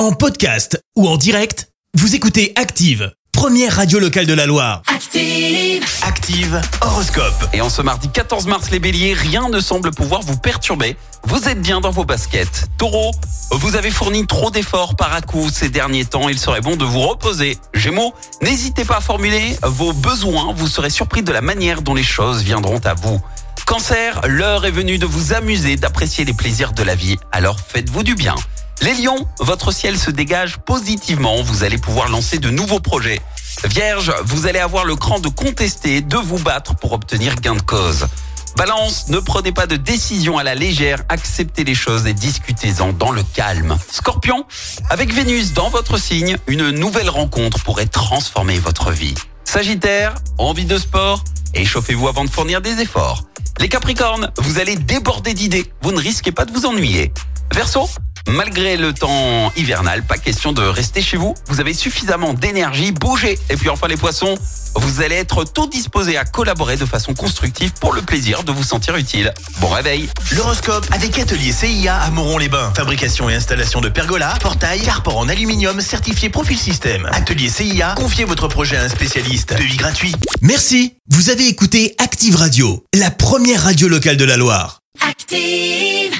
En podcast ou en direct, vous écoutez Active, première radio locale de la Loire. Active. Active Horoscope. Et en ce mardi 14 mars, les béliers, rien ne semble pouvoir vous perturber. Vous êtes bien dans vos baskets. Taureau, vous avez fourni trop d'efforts par à coup ces derniers temps. Il serait bon de vous reposer. Gémeaux, n'hésitez pas à formuler vos besoins. Vous serez surpris de la manière dont les choses viendront à vous. Cancer, l'heure est venue de vous amuser, d'apprécier les plaisirs de la vie. Alors faites-vous du bien. Les lions, votre ciel se dégage positivement. Vous allez pouvoir lancer de nouveaux projets. Vierge, vous allez avoir le cran de contester, de vous battre pour obtenir gain de cause. Balance, ne prenez pas de décision à la légère, acceptez les choses et discutez-en dans le calme. Scorpion, avec Vénus dans votre signe, une nouvelle rencontre pourrait transformer votre vie. Sagittaire, envie de sport, échauffez-vous avant de fournir des efforts. Les Capricornes, vous allez déborder d'idées, vous ne risquez pas de vous ennuyer. Verseau, malgré le temps hivernal, pas question de rester chez vous, vous avez suffisamment d'énergie, bougez. Et puis enfin les poissons, vous allez être tout disposés à collaborer de façon constructive pour le plaisir de vous sentir utile. Bon réveil L'horoscope avec Atelier CIA à Moron-les-Bains. Fabrication et installation de pergolas, portails, carport en aluminium certifié Profil Système. Atelier CIA, confiez votre projet à un spécialiste. Devis gratuit. Merci. Vous avez écouté Active Radio, la première radio locale de la Loire. Active.